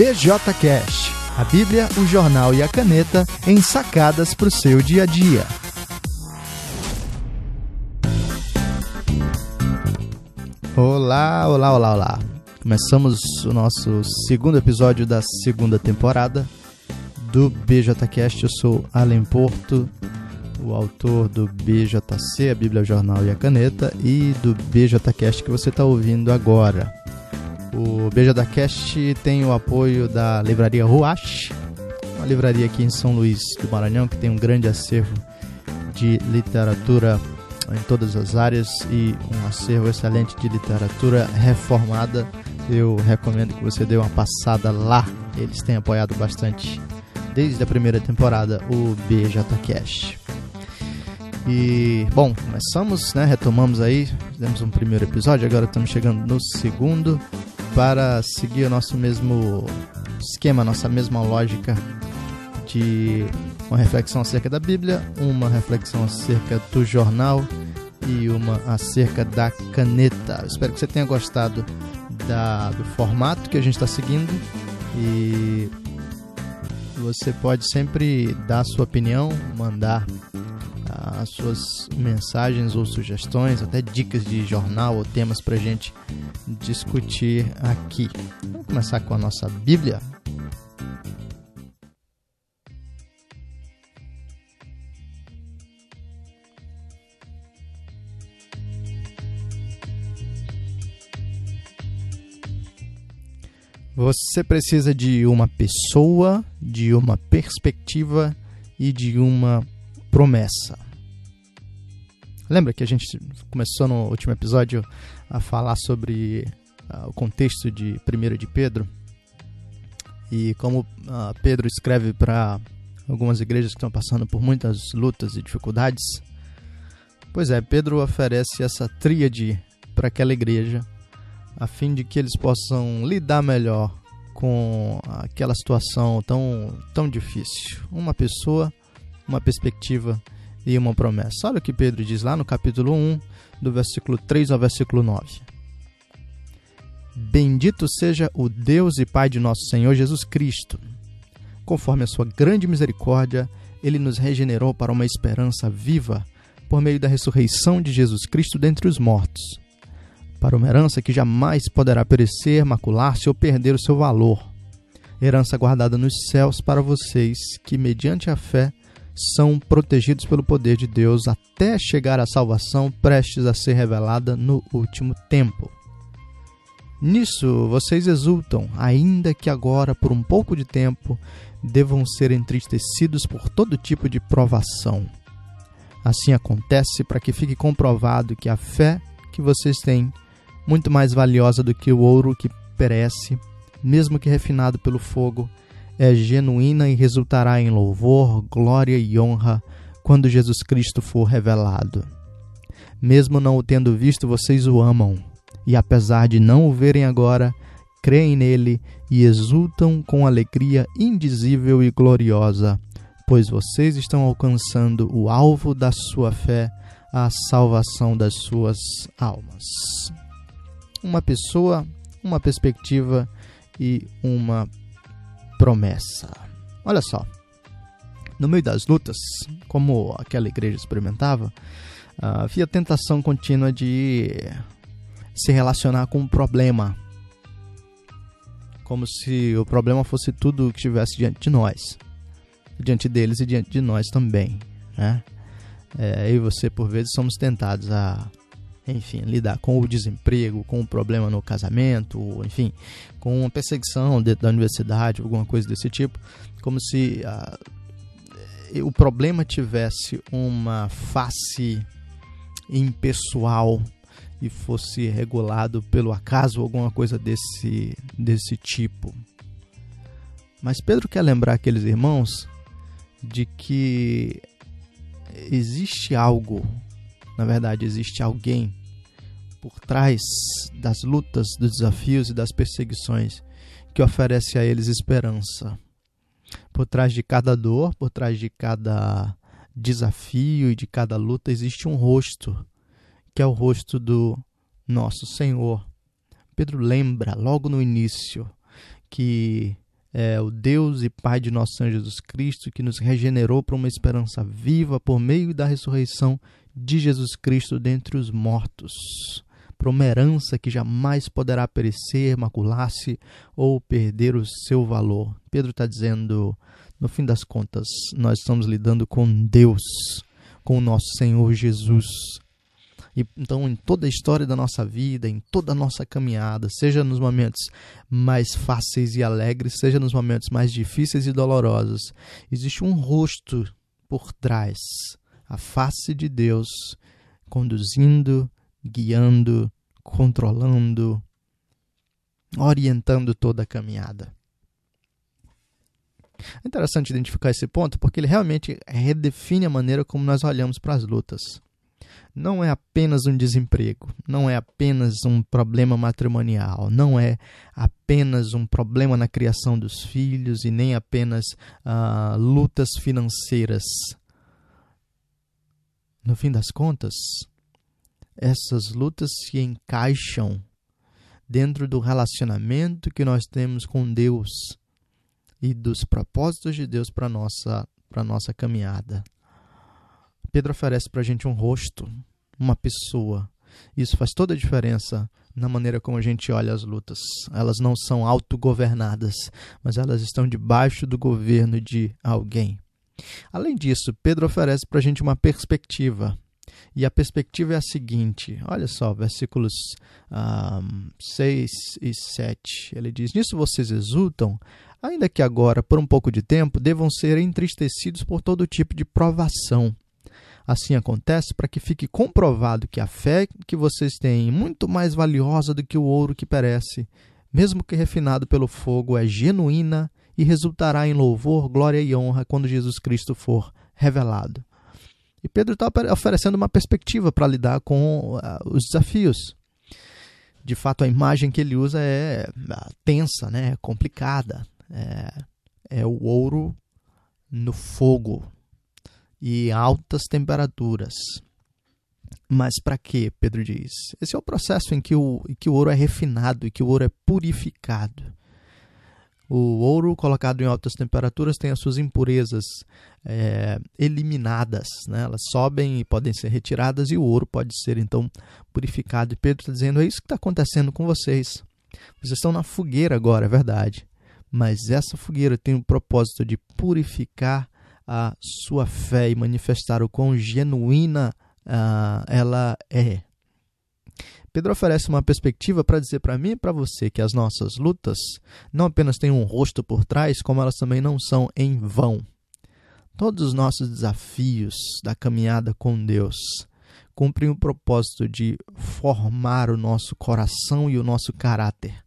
BJCast, a Bíblia, o jornal e a caneta em sacadas para o seu dia a dia. Olá, olá, olá, olá. Começamos o nosso segundo episódio da segunda temporada do BJCast. Eu sou Alan Porto, o autor do BJC, a Bíblia, o Jornal e a Caneta, e do BJCast que você está ouvindo agora. O BJCast tem o apoio da livraria Ruach, uma livraria aqui em São Luís do Maranhão que tem um grande acervo de literatura em todas as áreas e um acervo excelente de literatura reformada. Eu recomendo que você dê uma passada lá. Eles têm apoiado bastante desde a primeira temporada o BJCast. E, bom, começamos, né? Retomamos aí, fizemos um primeiro episódio, agora estamos chegando no segundo para seguir o nosso mesmo esquema, nossa mesma lógica de uma reflexão acerca da Bíblia, uma reflexão acerca do jornal e uma acerca da caneta. Espero que você tenha gostado da, do formato que a gente está seguindo e você pode sempre dar sua opinião, mandar as suas mensagens ou sugestões, até dicas de jornal ou temas para a gente discutir aqui. Vamos começar com a nossa Bíblia. Você precisa de uma pessoa, de uma perspectiva e de uma promessa. Lembra que a gente começou no último episódio a falar sobre uh, o contexto de 1 de Pedro? E como uh, Pedro escreve para algumas igrejas que estão passando por muitas lutas e dificuldades? Pois é, Pedro oferece essa tríade para aquela igreja, a fim de que eles possam lidar melhor com aquela situação tão, tão difícil. Uma pessoa, uma perspectiva e uma promessa. Olha o que Pedro diz lá no capítulo 1, do versículo 3 ao versículo 9. Bendito seja o Deus e Pai de nosso Senhor Jesus Cristo. Conforme a sua grande misericórdia, ele nos regenerou para uma esperança viva por meio da ressurreição de Jesus Cristo dentre os mortos, para uma herança que jamais poderá perecer, macular-se ou perder o seu valor. Herança guardada nos céus para vocês que, mediante a fé, são protegidos pelo poder de Deus até chegar à salvação prestes a ser revelada no último tempo. Nisso vocês exultam, ainda que agora, por um pouco de tempo, devam ser entristecidos por todo tipo de provação. Assim acontece para que fique comprovado que a fé que vocês têm, muito mais valiosa do que o ouro que perece, mesmo que refinado pelo fogo, é genuína e resultará em louvor, glória e honra quando Jesus Cristo for revelado. Mesmo não o tendo visto, vocês o amam, e apesar de não o verem agora, creem nele e exultam com alegria indizível e gloriosa, pois vocês estão alcançando o alvo da sua fé, a salvação das suas almas. Uma pessoa, uma perspectiva e uma promessa. Olha só, no meio das lutas, como aquela igreja experimentava, havia tentação contínua de se relacionar com um problema, como se o problema fosse tudo que estivesse diante de nós, diante deles e diante de nós também. Né? É, eu e você, por vezes, somos tentados a enfim, lidar com o desemprego, com o problema no casamento, enfim, com uma perseguição dentro da universidade, alguma coisa desse tipo, como se uh, o problema tivesse uma face impessoal e fosse regulado pelo acaso alguma coisa desse, desse tipo. Mas Pedro quer lembrar aqueles irmãos de que existe algo, na verdade, existe alguém por trás das lutas, dos desafios e das perseguições que oferece a eles esperança. Por trás de cada dor, por trás de cada desafio e de cada luta existe um rosto, que é o rosto do nosso Senhor. Pedro lembra logo no início que é o Deus e Pai de nosso Senhor Jesus Cristo, que nos regenerou para uma esperança viva por meio da ressurreição de Jesus Cristo dentre os mortos, para uma herança que jamais poderá perecer, macular-se ou perder o seu valor. Pedro está dizendo, no fim das contas, nós estamos lidando com Deus, com o nosso Senhor Jesus. E, então, em toda a história da nossa vida, em toda a nossa caminhada, seja nos momentos mais fáceis e alegres, seja nos momentos mais difíceis e dolorosos, existe um rosto por trás, a face de Deus conduzindo, guiando, controlando, orientando toda a caminhada. É interessante identificar esse ponto porque ele realmente redefine a maneira como nós olhamos para as lutas. Não é apenas um desemprego, não é apenas um problema matrimonial, não é apenas um problema na criação dos filhos e nem apenas uh, lutas financeiras. No fim das contas, essas lutas se encaixam dentro do relacionamento que nós temos com Deus e dos propósitos de Deus para nossa para nossa caminhada. Pedro oferece para a gente um rosto, uma pessoa. Isso faz toda a diferença na maneira como a gente olha as lutas. Elas não são autogovernadas, mas elas estão debaixo do governo de alguém. Além disso, Pedro oferece para a gente uma perspectiva. E a perspectiva é a seguinte: olha só, versículos um, 6 e 7. Ele diz: Nisso vocês exultam, ainda que agora, por um pouco de tempo, devam ser entristecidos por todo tipo de provação. Assim acontece para que fique comprovado que a fé que vocês têm é muito mais valiosa do que o ouro que perece, mesmo que refinado pelo fogo, é genuína e resultará em louvor, glória e honra quando Jesus Cristo for revelado. E Pedro está oferecendo uma perspectiva para lidar com uh, os desafios. De fato, a imagem que ele usa é uh, tensa, né? é complicada é, é o ouro no fogo e altas temperaturas. Mas para quê? Pedro diz. Esse é o processo em que o, em que o ouro é refinado e que o ouro é purificado. O ouro colocado em altas temperaturas tem as suas impurezas é, eliminadas, né? elas sobem e podem ser retiradas, e o ouro pode ser então purificado. E Pedro está dizendo: é isso que está acontecendo com vocês. Vocês estão na fogueira agora, é verdade mas essa fogueira tem o propósito de purificar a sua fé e manifestar o quão genuína uh, ela é. Pedro oferece uma perspectiva para dizer para mim e para você que as nossas lutas não apenas têm um rosto por trás, como elas também não são em vão. Todos os nossos desafios da caminhada com Deus cumprem o propósito de formar o nosso coração e o nosso caráter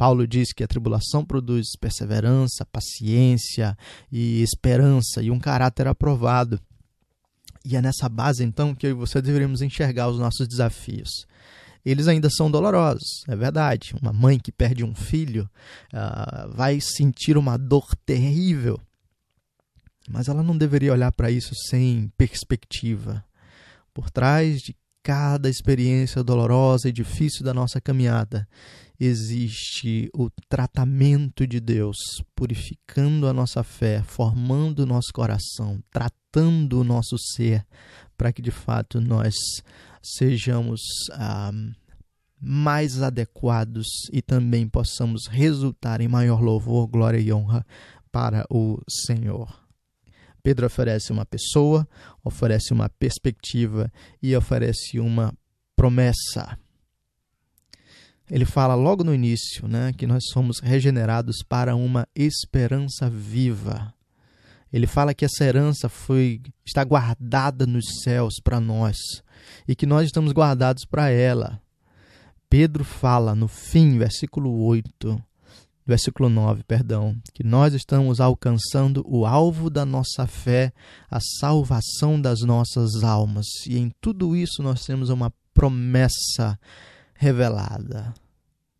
Paulo diz que a tribulação produz perseverança, paciência e esperança e um caráter aprovado. E é nessa base, então, que eu e você deveríamos enxergar os nossos desafios. Eles ainda são dolorosos, é verdade. Uma mãe que perde um filho uh, vai sentir uma dor terrível, mas ela não deveria olhar para isso sem perspectiva. Por trás de cada experiência dolorosa e difícil da nossa caminhada existe o tratamento de Deus, purificando a nossa fé, formando o nosso coração, tratando o nosso ser, para que de fato nós sejamos ah, mais adequados e também possamos resultar em maior louvor, glória e honra para o Senhor. Pedro oferece uma pessoa, oferece uma perspectiva e oferece uma promessa ele fala logo no início né, que nós somos regenerados para uma esperança viva. Ele fala que essa herança foi está guardada nos céus para nós e que nós estamos guardados para ela. Pedro fala no fim, versículo 8, versículo 9, perdão, que nós estamos alcançando o alvo da nossa fé, a salvação das nossas almas. E em tudo isso nós temos uma promessa revelada.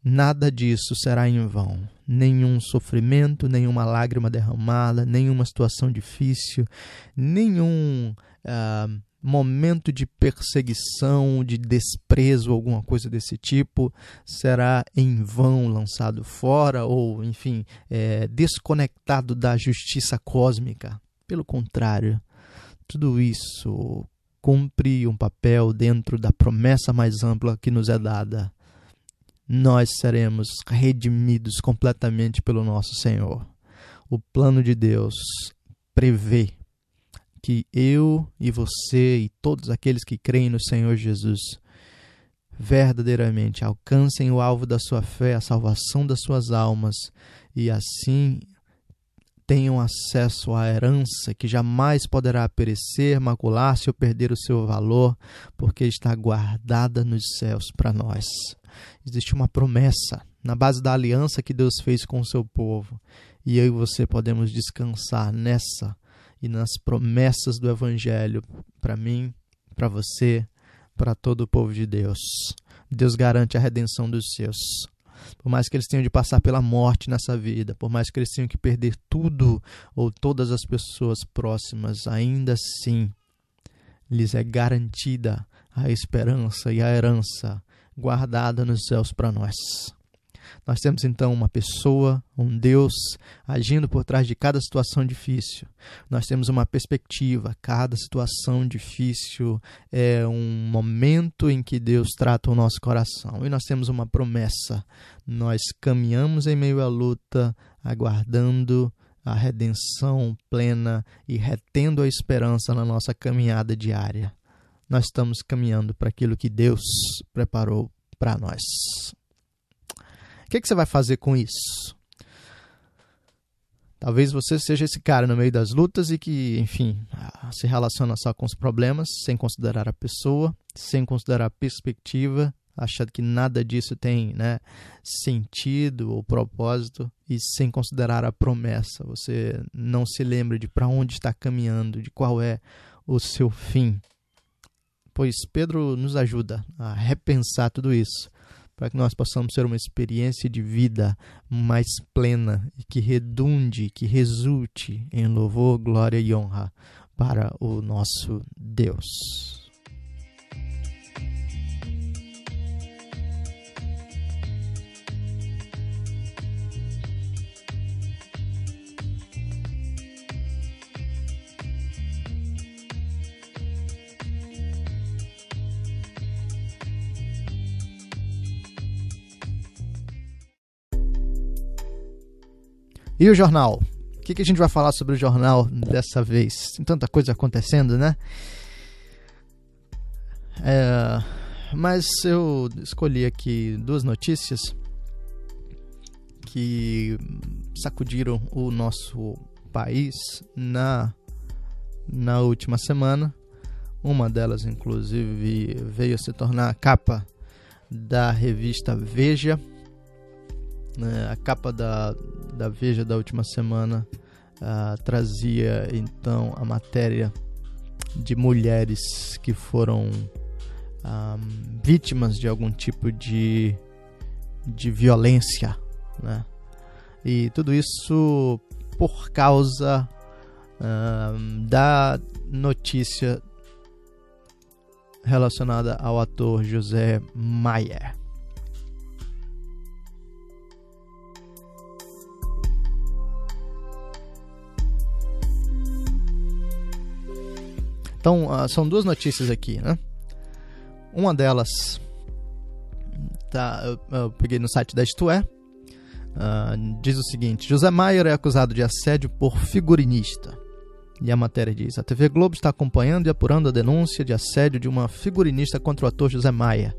Nada disso será em vão. Nenhum sofrimento, nenhuma lágrima derramada, nenhuma situação difícil, nenhum uh, momento de perseguição, de desprezo, alguma coisa desse tipo, será em vão lançado fora ou, enfim, é, desconectado da justiça cósmica. Pelo contrário, tudo isso cumpre um papel dentro da promessa mais ampla que nos é dada. Nós seremos redimidos completamente pelo nosso Senhor. O plano de Deus prevê que eu e você e todos aqueles que creem no Senhor Jesus verdadeiramente alcancem o alvo da sua fé, a salvação das suas almas e assim tenham acesso à herança que jamais poderá perecer, macular-se ou perder o seu valor, porque está guardada nos céus para nós. Existe uma promessa na base da aliança que Deus fez com o seu povo, e eu e você podemos descansar nessa e nas promessas do Evangelho para mim, para você, para todo o povo de Deus. Deus garante a redenção dos seus. Por mais que eles tenham de passar pela morte nessa vida, por mais que eles tenham que perder tudo ou todas as pessoas próximas, ainda assim lhes é garantida a esperança e a herança guardada nos céus para nós. Nós temos então uma pessoa, um Deus agindo por trás de cada situação difícil. Nós temos uma perspectiva, cada situação difícil é um momento em que Deus trata o nosso coração. E nós temos uma promessa. Nós caminhamos em meio à luta, aguardando a redenção plena e retendo a esperança na nossa caminhada diária. Nós estamos caminhando para aquilo que Deus preparou para nós. O que, que você vai fazer com isso? Talvez você seja esse cara no meio das lutas e que, enfim, se relaciona só com os problemas, sem considerar a pessoa, sem considerar a perspectiva, achando que nada disso tem né, sentido ou propósito, e sem considerar a promessa. Você não se lembra de para onde está caminhando, de qual é o seu fim. Pois Pedro nos ajuda a repensar tudo isso para que nós possamos ter uma experiência de vida mais plena e que redunde, que resulte em louvor, glória e honra para o nosso Deus. E o jornal? O que, que a gente vai falar sobre o jornal dessa vez? Tem tanta coisa acontecendo, né? É, mas eu escolhi aqui duas notícias que sacudiram o nosso país na, na última semana. Uma delas, inclusive, veio a se tornar a capa da revista Veja. Né? A capa da, da Veja da última semana uh, trazia então a matéria de mulheres que foram ah, vítimas de algum tipo de, de violência, né? E tudo isso por causa uh, da notícia relacionada ao ator José Maier. Então, uh, são duas notícias aqui, né? Uma delas, tá, eu, eu peguei no site da Isto uh, diz o seguinte: José Maier é acusado de assédio por figurinista. E a matéria diz: a TV Globo está acompanhando e apurando a denúncia de assédio de uma figurinista contra o ator José Maia,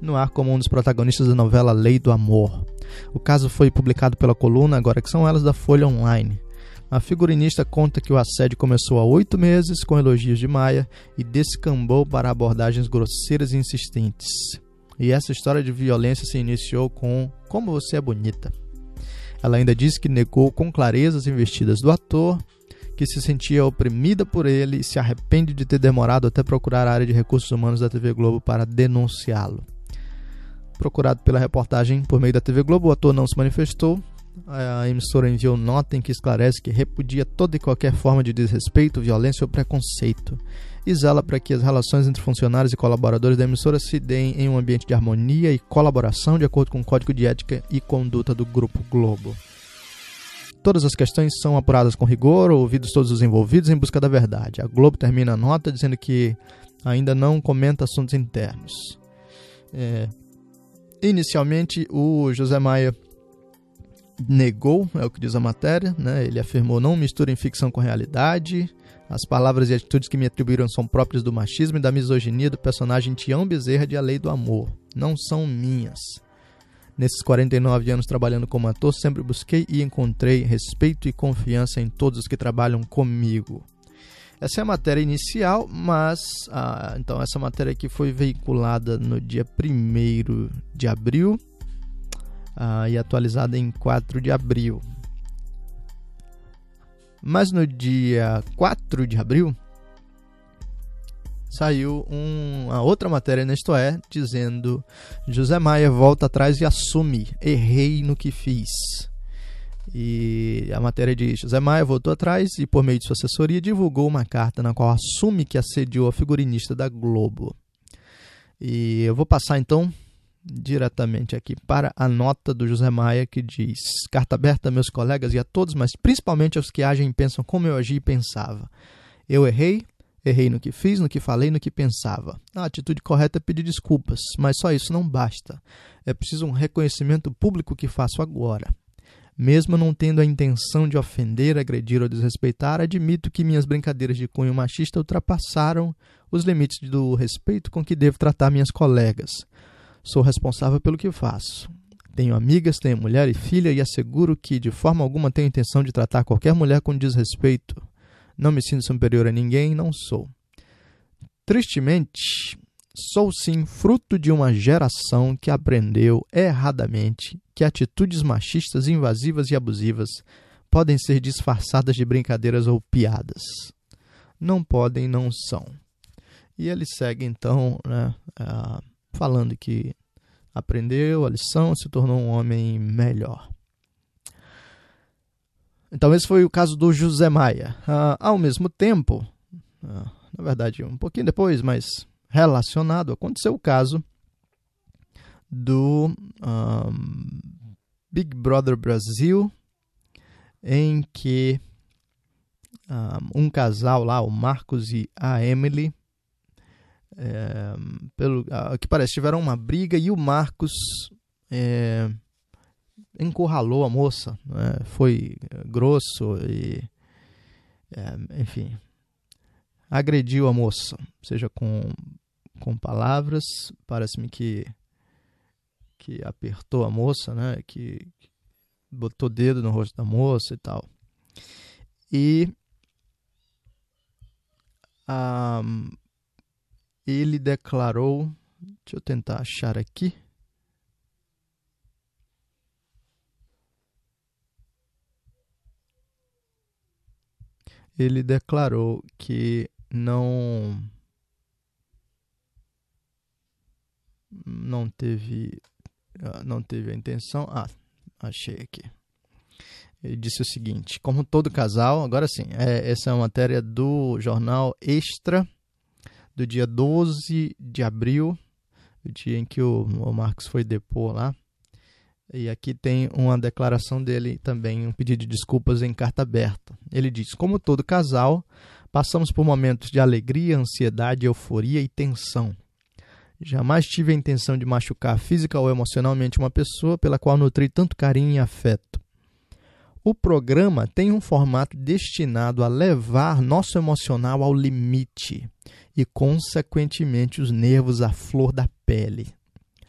no ar como um dos protagonistas da novela Lei do Amor. O caso foi publicado pela coluna Agora que são elas da Folha Online. A figurinista conta que o assédio começou há oito meses com elogios de Maia e descambou para abordagens grosseiras e insistentes. E essa história de violência se iniciou com Como você é bonita. Ela ainda disse que negou com clareza as investidas do ator, que se sentia oprimida por ele e se arrepende de ter demorado até procurar a área de recursos humanos da TV Globo para denunciá-lo. Procurado pela reportagem por meio da TV Globo, o ator não se manifestou a emissora enviou nota em que esclarece que repudia toda e qualquer forma de desrespeito, violência ou preconceito. e zela para que as relações entre funcionários e colaboradores da emissora se deem em um ambiente de harmonia e colaboração de acordo com o Código de Ética e Conduta do Grupo Globo. Todas as questões são apuradas com rigor, ouvidos todos os envolvidos em busca da verdade. A Globo termina a nota dizendo que ainda não comenta assuntos internos. É, inicialmente, o José Maia negou, é o que diz a matéria, né? ele afirmou: não misturem ficção com realidade. As palavras e atitudes que me atribuíram são próprias do machismo e da misoginia do personagem Tião Bezerra de A Lei do Amor. Não são minhas. Nesses 49 anos trabalhando como ator, sempre busquei e encontrei respeito e confiança em todos os que trabalham comigo. Essa é a matéria inicial, mas ah, então essa matéria aqui foi veiculada no dia 1 de abril ah, e atualizada em 4 de abril. Mas no dia 4 de abril, saiu um, uma outra matéria na É, dizendo José Maia volta atrás e assume, errei no que fiz. E a matéria diz: José Maia voltou atrás e, por meio de sua assessoria, divulgou uma carta na qual assume que assediou a figurinista da Globo. E eu vou passar então diretamente aqui para a nota do José Maia que diz: Carta aberta a meus colegas e a todos, mas principalmente aos que agem e pensam como eu agi e pensava. Eu errei, Errei no que fiz, no que falei, no que pensava. A atitude correta é pedir desculpas, mas só isso não basta. É preciso um reconhecimento público que faço agora. Mesmo não tendo a intenção de ofender, agredir ou desrespeitar, admito que minhas brincadeiras de cunho machista ultrapassaram os limites do respeito com que devo tratar minhas colegas. Sou responsável pelo que faço. Tenho amigas, tenho mulher e filha e asseguro que de forma alguma tenho intenção de tratar qualquer mulher com desrespeito. Não me sinto superior a ninguém, não sou. Tristemente, sou sim fruto de uma geração que aprendeu erradamente que atitudes machistas, invasivas e abusivas podem ser disfarçadas de brincadeiras ou piadas. Não podem, não são. E ele segue então né, uh, falando que aprendeu a lição, se tornou um homem melhor. Então, esse foi o caso do José Maia. Uh, ao mesmo tempo, uh, na verdade, um pouquinho depois, mas relacionado, aconteceu o caso do um, Big Brother Brasil, em que um, um casal lá, o Marcos e a Emily, é, pelo uh, que parece, tiveram uma briga e o Marcos. É, encurralou a moça, né? foi grosso e, é, enfim, agrediu a moça, seja com, com palavras, parece-me que, que apertou a moça, né? que, que botou dedo no rosto da moça e tal. E um, ele declarou, deixa eu tentar achar aqui. ele declarou que não não teve ah, não teve a intenção. Ah, achei aqui. Ele disse o seguinte: como todo casal, agora sim, é, essa é uma matéria do jornal Extra do dia 12 de abril, o dia em que o, o Marcos foi depor lá. E aqui tem uma declaração dele também, um pedido de desculpas em carta aberta. Ele diz: Como todo casal, passamos por momentos de alegria, ansiedade, euforia e tensão. Jamais tive a intenção de machucar física ou emocionalmente uma pessoa pela qual nutri tanto carinho e afeto. O programa tem um formato destinado a levar nosso emocional ao limite e, consequentemente, os nervos à flor da pele.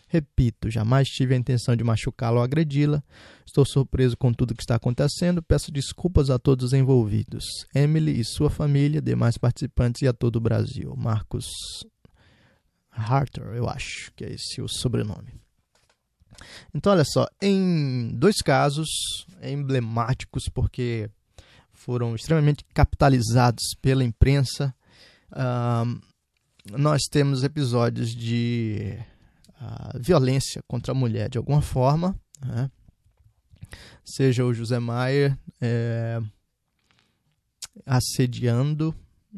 Repito, jamais tive a intenção de machucá-la ou agredi-la. Estou surpreso com tudo que está acontecendo. Peço desculpas a todos os envolvidos. Emily e sua família, demais participantes e a todo o Brasil. Marcos Harter, eu acho que é esse o sobrenome. Então, olha só, em dois casos emblemáticos, porque foram extremamente capitalizados pela imprensa, uh, nós temos episódios de a violência contra a mulher de alguma forma, né? seja o José Maier é, assediando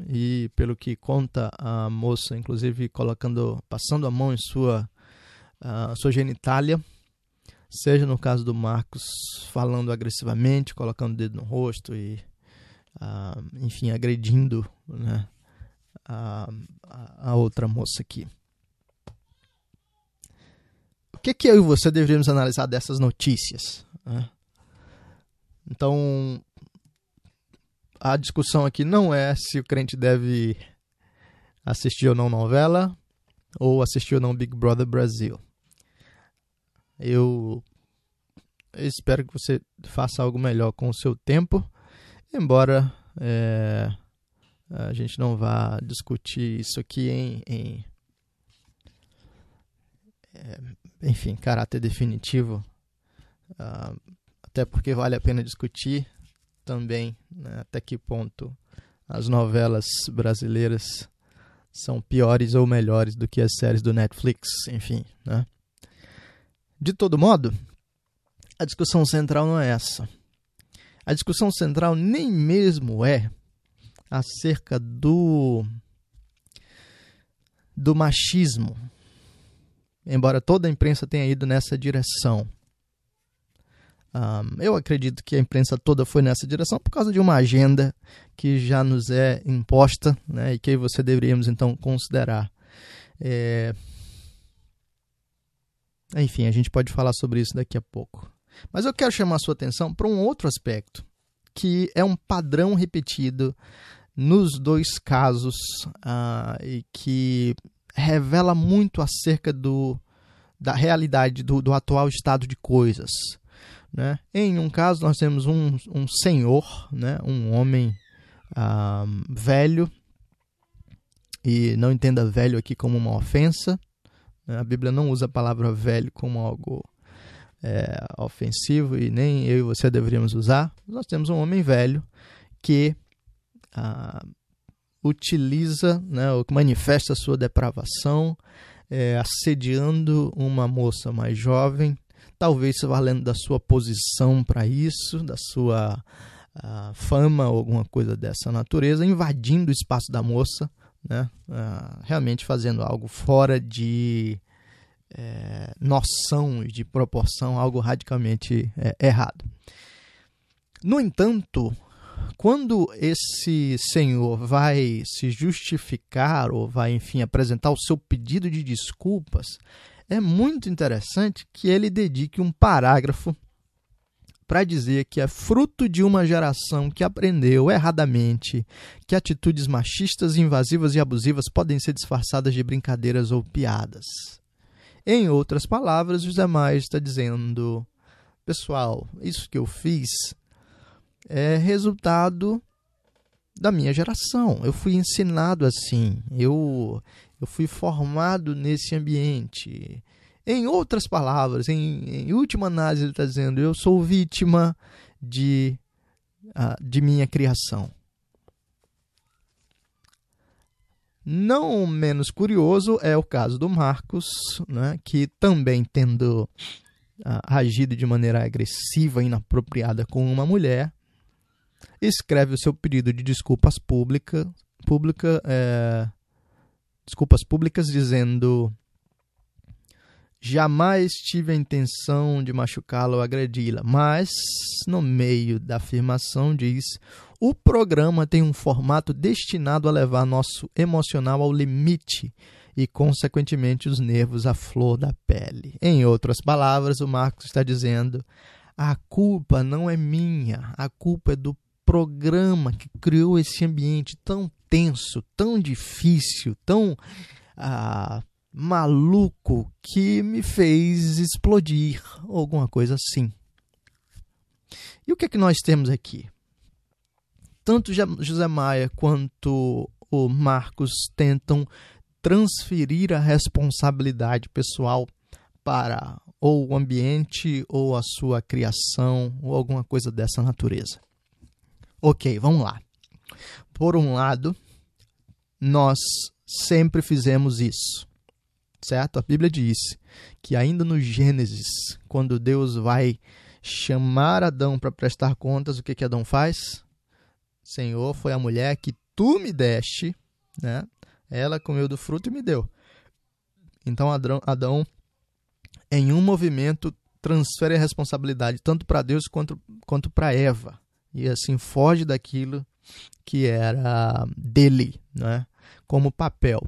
e pelo que conta a moça, inclusive colocando, passando a mão em sua, uh, sua genitália, seja no caso do Marcos falando agressivamente, colocando o dedo no rosto e, uh, enfim, agredindo né, a, a outra moça aqui. O que, que eu e você deveríamos analisar dessas notícias? Né? Então, a discussão aqui não é se o crente deve assistir ou não novela ou assistir ou não Big Brother Brasil. Eu espero que você faça algo melhor com o seu tempo, embora é, a gente não vá discutir isso aqui em, em é, enfim, caráter definitivo, uh, até porque vale a pena discutir também né, até que ponto as novelas brasileiras são piores ou melhores do que as séries do Netflix, enfim, né? De todo modo, a discussão central não é essa. A discussão central nem mesmo é acerca do do machismo. Embora toda a imprensa tenha ido nessa direção. Um, eu acredito que a imprensa toda foi nessa direção por causa de uma agenda que já nos é imposta né, e que você deveríamos então considerar. É... Enfim, a gente pode falar sobre isso daqui a pouco. Mas eu quero chamar a sua atenção para um outro aspecto, que é um padrão repetido nos dois casos uh, e que revela muito acerca do, da realidade do, do atual estado de coisas. Né? Em um caso, nós temos um, um senhor, né? um homem ah, velho, e não entenda velho aqui como uma ofensa. A Bíblia não usa a palavra velho como algo é, ofensivo e nem eu e você deveríamos usar. Nós temos um homem velho que ah, utiliza, né, ou que manifesta a sua depravação, é, assediando uma moça mais jovem talvez valendo da sua posição para isso, da sua uh, fama ou alguma coisa dessa natureza, invadindo o espaço da moça, né? Uh, realmente fazendo algo fora de é, noção e de proporção, algo radicalmente é, errado. No entanto, quando esse senhor vai se justificar ou vai, enfim, apresentar o seu pedido de desculpas, é muito interessante que ele dedique um parágrafo para dizer que é fruto de uma geração que aprendeu erradamente que atitudes machistas, invasivas e abusivas podem ser disfarçadas de brincadeiras ou piadas. Em outras palavras, José Maia está dizendo: pessoal, isso que eu fiz é resultado da minha geração. Eu fui ensinado assim. Eu eu fui formado nesse ambiente. Em outras palavras, em, em última análise, ele está dizendo: eu sou vítima de, uh, de minha criação. Não menos curioso é o caso do Marcos, né, que também tendo uh, agido de maneira agressiva e inapropriada com uma mulher, escreve o seu pedido de desculpas pública, pública é, desculpas públicas dizendo jamais tive a intenção de machucá-la ou agredi-la, mas no meio da afirmação diz: o programa tem um formato destinado a levar nosso emocional ao limite e, consequentemente, os nervos à flor da pele. Em outras palavras, o Marcos está dizendo: a culpa não é minha, a culpa é do programa que criou esse ambiente tão tenso, tão difícil, tão ah, maluco que me fez explodir, ou alguma coisa assim. E o que é que nós temos aqui? Tanto José Maia quanto o Marcos tentam transferir a responsabilidade pessoal para ou o ambiente ou a sua criação ou alguma coisa dessa natureza. Ok, vamos lá. Por um lado, nós sempre fizemos isso, certo? A Bíblia diz que ainda no Gênesis, quando Deus vai chamar Adão para prestar contas, o que, que Adão faz? Senhor, foi a mulher que tu me deste, né? Ela comeu do fruto e me deu. Então Adão, Adão em um movimento, transfere a responsabilidade tanto para Deus quanto, quanto para Eva. E assim foge daquilo que era dele, né? como papel.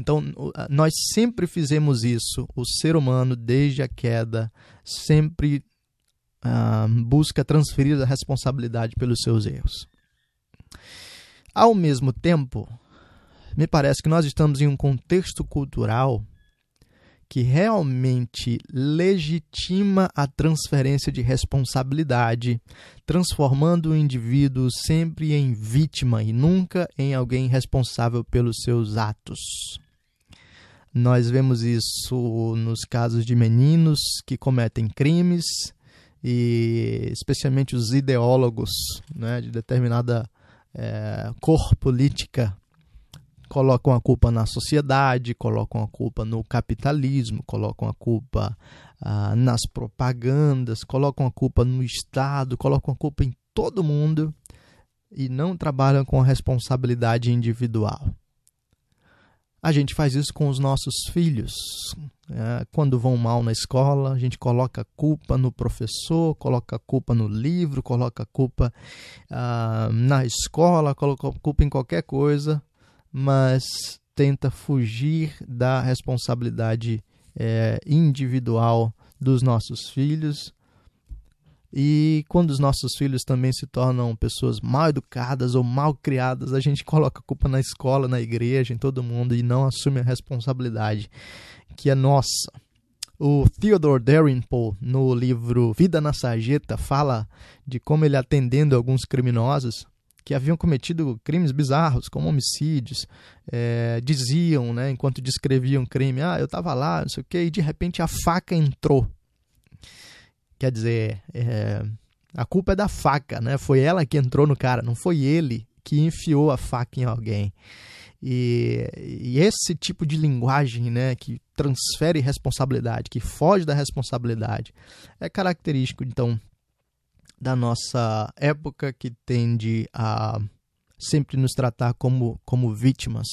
Então, nós sempre fizemos isso. O ser humano, desde a queda, sempre ah, busca transferir a responsabilidade pelos seus erros. Ao mesmo tempo, me parece que nós estamos em um contexto cultural que realmente legitima a transferência de responsabilidade, transformando o indivíduo sempre em vítima e nunca em alguém responsável pelos seus atos. Nós vemos isso nos casos de meninos que cometem crimes e especialmente os ideólogos né, de determinada é, cor política colocam a culpa na sociedade, colocam a culpa no capitalismo, colocam a culpa ah, nas propagandas, colocam a culpa no Estado, colocam a culpa em todo mundo e não trabalham com responsabilidade individual. A gente faz isso com os nossos filhos. É, quando vão mal na escola, a gente coloca a culpa no professor, coloca a culpa no livro, coloca a culpa ah, na escola, coloca a culpa em qualquer coisa mas tenta fugir da responsabilidade é, individual dos nossos filhos. E quando os nossos filhos também se tornam pessoas mal educadas ou mal criadas, a gente coloca a culpa na escola, na igreja, em todo mundo e não assume a responsabilidade que é nossa. O Theodore Dalrymple, no livro Vida na Sarjeta, fala de como ele atendendo alguns criminosos, que haviam cometido crimes bizarros, como homicídios, é, diziam, né, enquanto descreviam crime, ah, eu estava lá, não sei o quê, e de repente a faca entrou. Quer dizer, é, a culpa é da faca, né? Foi ela que entrou no cara, não foi ele que enfiou a faca em alguém. E, e, esse tipo de linguagem, né, que transfere responsabilidade, que foge da responsabilidade, é característico, então, da nossa época que tende a sempre nos tratar como, como vítimas.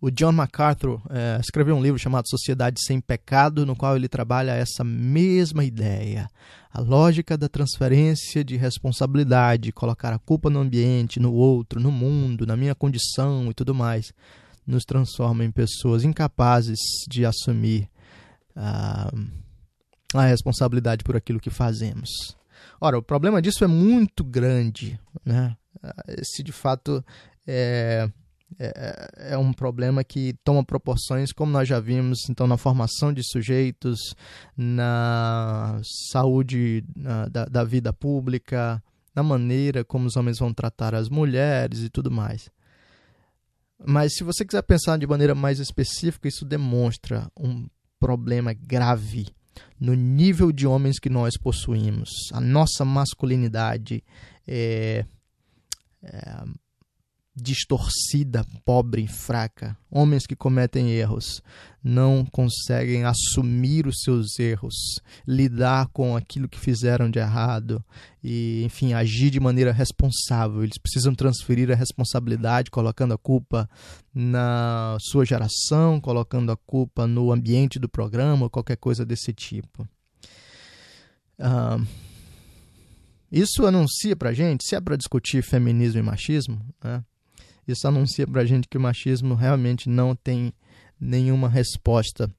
O John MacArthur é, escreveu um livro chamado Sociedade Sem Pecado, no qual ele trabalha essa mesma ideia. A lógica da transferência de responsabilidade, colocar a culpa no ambiente, no outro, no mundo, na minha condição e tudo mais, nos transforma em pessoas incapazes de assumir uh, a responsabilidade por aquilo que fazemos. Ora, o problema disso é muito grande, né? Esse de fato é, é, é, um problema que toma proporções, como nós já vimos, então na formação de sujeitos, na saúde na, da, da vida pública, na maneira como os homens vão tratar as mulheres e tudo mais. Mas se você quiser pensar de maneira mais específica, isso demonstra um problema grave no nível de homens que nós possuímos. A nossa masculinidade é, é distorcida, pobre, fraca. Homens que cometem erros não conseguem assumir os seus erros, lidar com aquilo que fizeram de errado e, enfim, agir de maneira responsável. Eles precisam transferir a responsabilidade, colocando a culpa na sua geração, colocando a culpa no ambiente do programa, qualquer coisa desse tipo. Ah, isso anuncia pra gente, se é para discutir feminismo e machismo, né? Isso anuncia para a gente que o machismo realmente não tem nenhuma resposta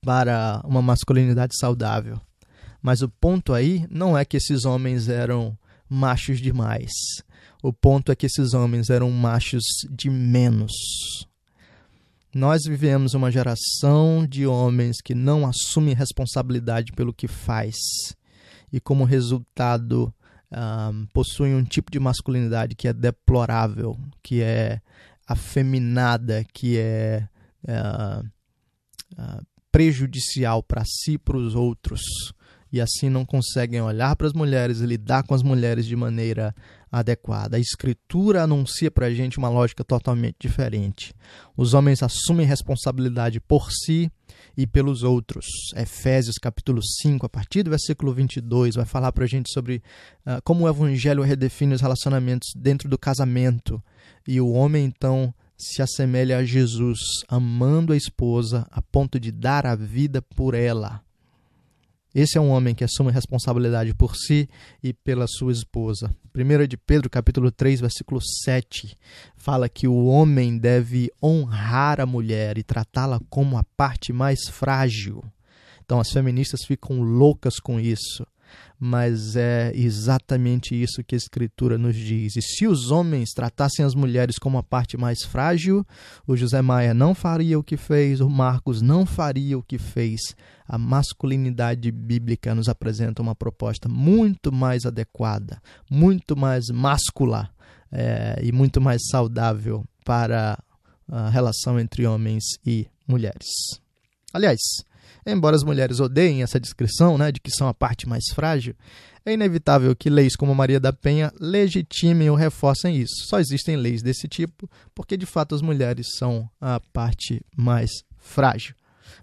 para uma masculinidade saudável. Mas o ponto aí não é que esses homens eram machos demais. O ponto é que esses homens eram machos de menos. Nós vivemos uma geração de homens que não assumem responsabilidade pelo que faz. E como resultado, um, possuem um tipo de masculinidade que é deplorável, que é afeminada, que é uh, uh, prejudicial para si e para os outros. E assim não conseguem olhar para as mulheres e lidar com as mulheres de maneira adequada. A Escritura anuncia para a gente uma lógica totalmente diferente. Os homens assumem responsabilidade por si, e pelos outros. Efésios capítulo 5, a partir do versículo 22, vai falar para a gente sobre uh, como o evangelho redefine os relacionamentos dentro do casamento. E o homem, então, se assemelha a Jesus, amando a esposa a ponto de dar a vida por ela. Esse é um homem que assume responsabilidade por si e pela sua esposa. 1 de Pedro, capítulo 3, versículo 7, fala que o homem deve honrar a mulher e tratá-la como a parte mais frágil. Então as feministas ficam loucas com isso mas é exatamente isso que a Escritura nos diz. E se os homens tratassem as mulheres como a parte mais frágil, o José Maia não faria o que fez, o Marcos não faria o que fez. A masculinidade bíblica nos apresenta uma proposta muito mais adequada, muito mais máscula é, e muito mais saudável para a relação entre homens e mulheres. Aliás, Embora as mulheres odeiem essa descrição, né, de que são a parte mais frágil, é inevitável que leis como Maria da Penha legitimem ou reforcem isso. Só existem leis desse tipo porque, de fato, as mulheres são a parte mais frágil.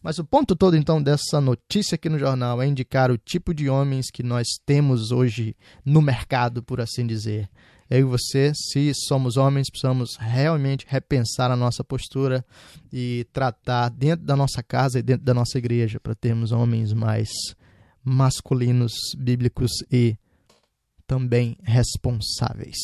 Mas o ponto todo, então, dessa notícia aqui no jornal é indicar o tipo de homens que nós temos hoje no mercado, por assim dizer eu e você, se somos homens, precisamos realmente repensar a nossa postura e tratar dentro da nossa casa e dentro da nossa igreja para termos homens mais masculinos, bíblicos e também responsáveis.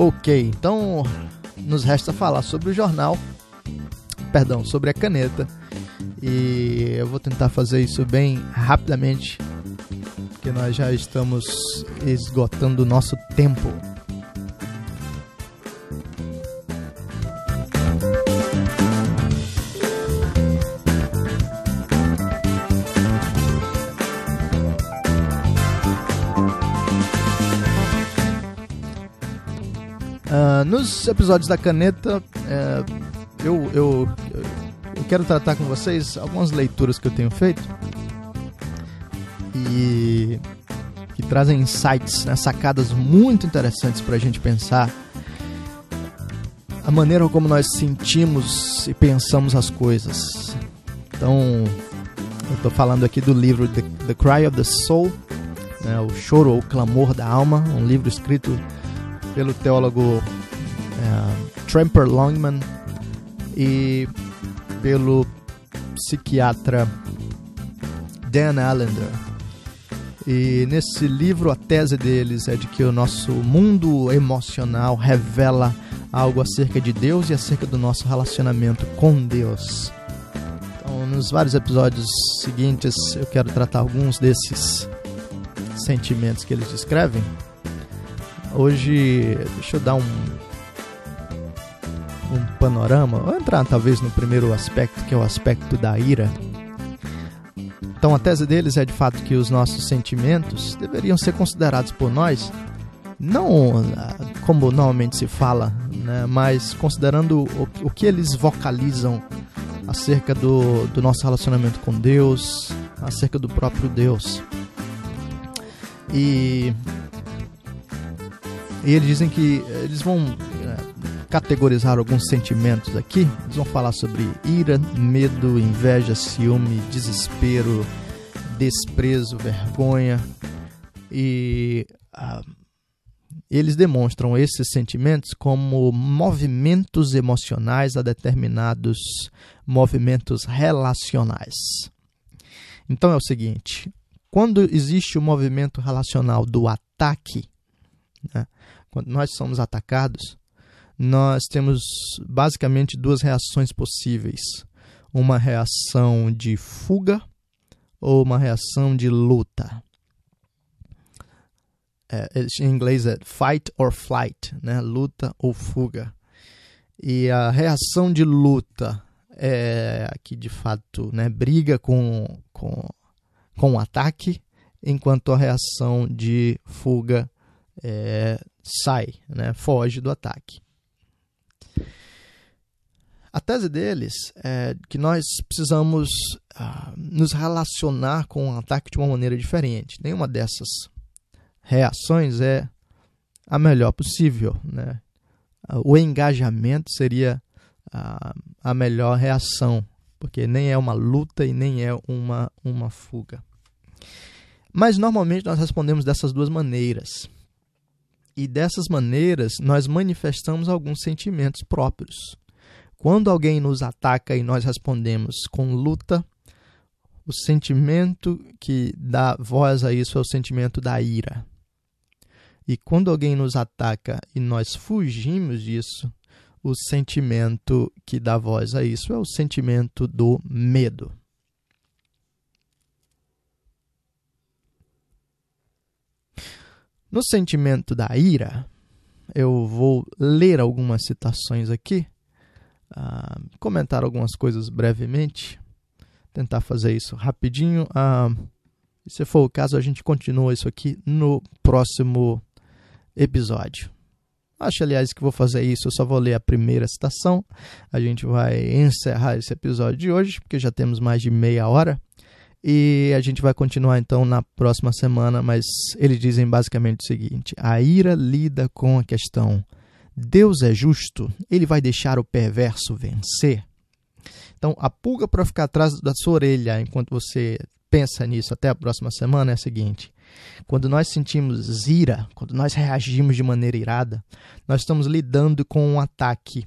Ok, então nos resta falar sobre o jornal, perdão, sobre a caneta. E eu vou tentar fazer isso bem rapidamente, porque nós já estamos esgotando o nosso tempo. Nos episódios da caneta, uh, eu, eu, eu quero tratar com vocês algumas leituras que eu tenho feito e que trazem insights, né, sacadas muito interessantes para a gente pensar a maneira como nós sentimos e pensamos as coisas. Então, eu estou falando aqui do livro The, the Cry of the Soul, né, o choro ou clamor da alma, um livro escrito pelo teólogo é, Tramper Longman e pelo psiquiatra Dan Allender. E nesse livro a tese deles é de que o nosso mundo emocional revela algo acerca de Deus e acerca do nosso relacionamento com Deus. Então, nos vários episódios seguintes, eu quero tratar alguns desses sentimentos que eles descrevem. Hoje, deixa eu dar um, um panorama. Vou entrar talvez no primeiro aspecto, que é o aspecto da ira. Então, a tese deles é de fato que os nossos sentimentos deveriam ser considerados por nós, não ah, como normalmente se fala, né, mas considerando o, o que eles vocalizam acerca do, do nosso relacionamento com Deus, acerca do próprio Deus. E e eles dizem que eh, eles vão é, categorizar alguns sentimentos aqui. Eles vão falar sobre ira, medo, inveja, ciúme, desespero, desprezo, vergonha. E ah, eles demonstram esses sentimentos como movimentos emocionais a determinados movimentos relacionais. Então é o seguinte: quando existe o movimento relacional do ataque, né, quando nós somos atacados, nós temos basicamente duas reações possíveis: uma reação de fuga ou uma reação de luta. É, em inglês é fight or flight, né? luta ou fuga. E a reação de luta é que de fato né, briga com, com, com o ataque, enquanto a reação de fuga é, sai, né, foge do ataque. A tese deles é que nós precisamos uh, nos relacionar com um ataque de uma maneira diferente. Nenhuma dessas reações é a melhor possível. Né? O engajamento seria a, a melhor reação, porque nem é uma luta e nem é uma, uma fuga. Mas normalmente nós respondemos dessas duas maneiras. E dessas maneiras nós manifestamos alguns sentimentos próprios. Quando alguém nos ataca e nós respondemos com luta, o sentimento que dá voz a isso é o sentimento da ira. E quando alguém nos ataca e nós fugimos disso, o sentimento que dá voz a isso é o sentimento do medo. No sentimento da ira, eu vou ler algumas citações aqui, uh, comentar algumas coisas brevemente, tentar fazer isso rapidinho. Uh, se for o caso, a gente continua isso aqui no próximo episódio. Acho, aliás, que vou fazer isso. Eu só vou ler a primeira citação. A gente vai encerrar esse episódio de hoje, porque já temos mais de meia hora. E a gente vai continuar então na próxima semana. Mas eles dizem basicamente o seguinte: a ira lida com a questão. Deus é justo, ele vai deixar o perverso vencer. Então, a pulga para ficar atrás da sua orelha enquanto você pensa nisso até a próxima semana é a seguinte: quando nós sentimos ira, quando nós reagimos de maneira irada, nós estamos lidando com um ataque.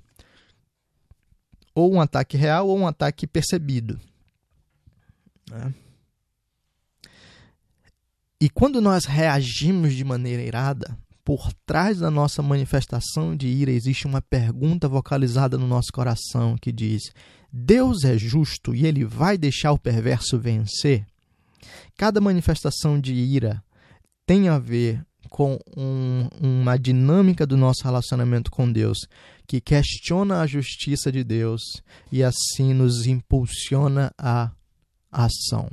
Ou um ataque real ou um ataque percebido. Né? E quando nós reagimos de maneira irada, por trás da nossa manifestação de ira existe uma pergunta vocalizada no nosso coração que diz: Deus é justo e ele vai deixar o perverso vencer? Cada manifestação de ira tem a ver com um, uma dinâmica do nosso relacionamento com Deus que questiona a justiça de Deus e assim nos impulsiona à ação.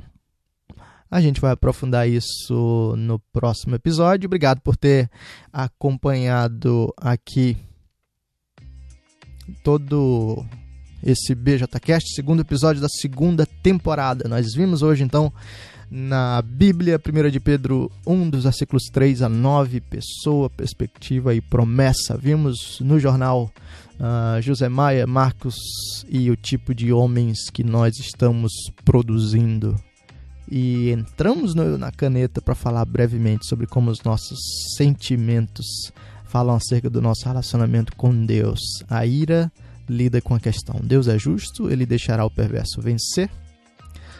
A gente vai aprofundar isso no próximo episódio. Obrigado por ter acompanhado aqui todo esse BJCast, segundo episódio da segunda temporada. Nós vimos hoje então na Bíblia, 1 de Pedro 1, dos versículos 3 a 9, pessoa, perspectiva e promessa. Vimos no jornal uh, José Maia, Marcos e o tipo de homens que nós estamos produzindo. E entramos no, na caneta para falar brevemente sobre como os nossos sentimentos falam acerca do nosso relacionamento com Deus. A ira lida com a questão: Deus é justo, ele deixará o perverso vencer.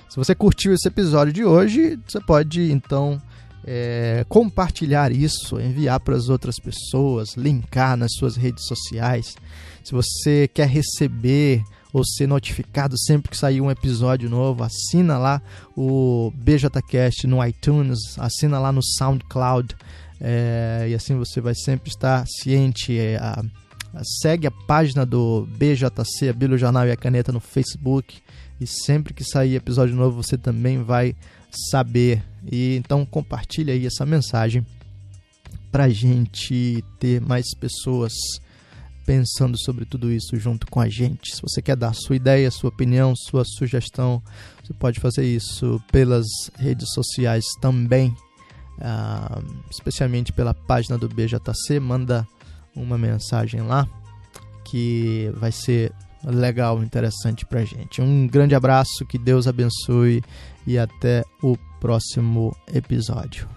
Se você curtiu esse episódio de hoje, você pode então é, compartilhar isso, enviar para as outras pessoas, linkar nas suas redes sociais. Se você quer receber ou ser notificado sempre que sair um episódio novo, assina lá o BJCast no iTunes, assina lá no SoundCloud. É, e assim você vai sempre estar ciente. É, a, a, segue a página do BJC, a Bíblia Jornal e a Caneta no Facebook. E sempre que sair episódio novo, você também vai saber. E então compartilha aí essa mensagem para gente ter mais pessoas pensando sobre tudo isso junto com a gente. Se você quer dar sua ideia, sua opinião, sua sugestão, você pode fazer isso pelas redes sociais também, uh, especialmente pela página do BJC. Manda uma mensagem lá que vai ser legal, interessante pra gente. Um grande abraço, que Deus abençoe e até o próximo episódio.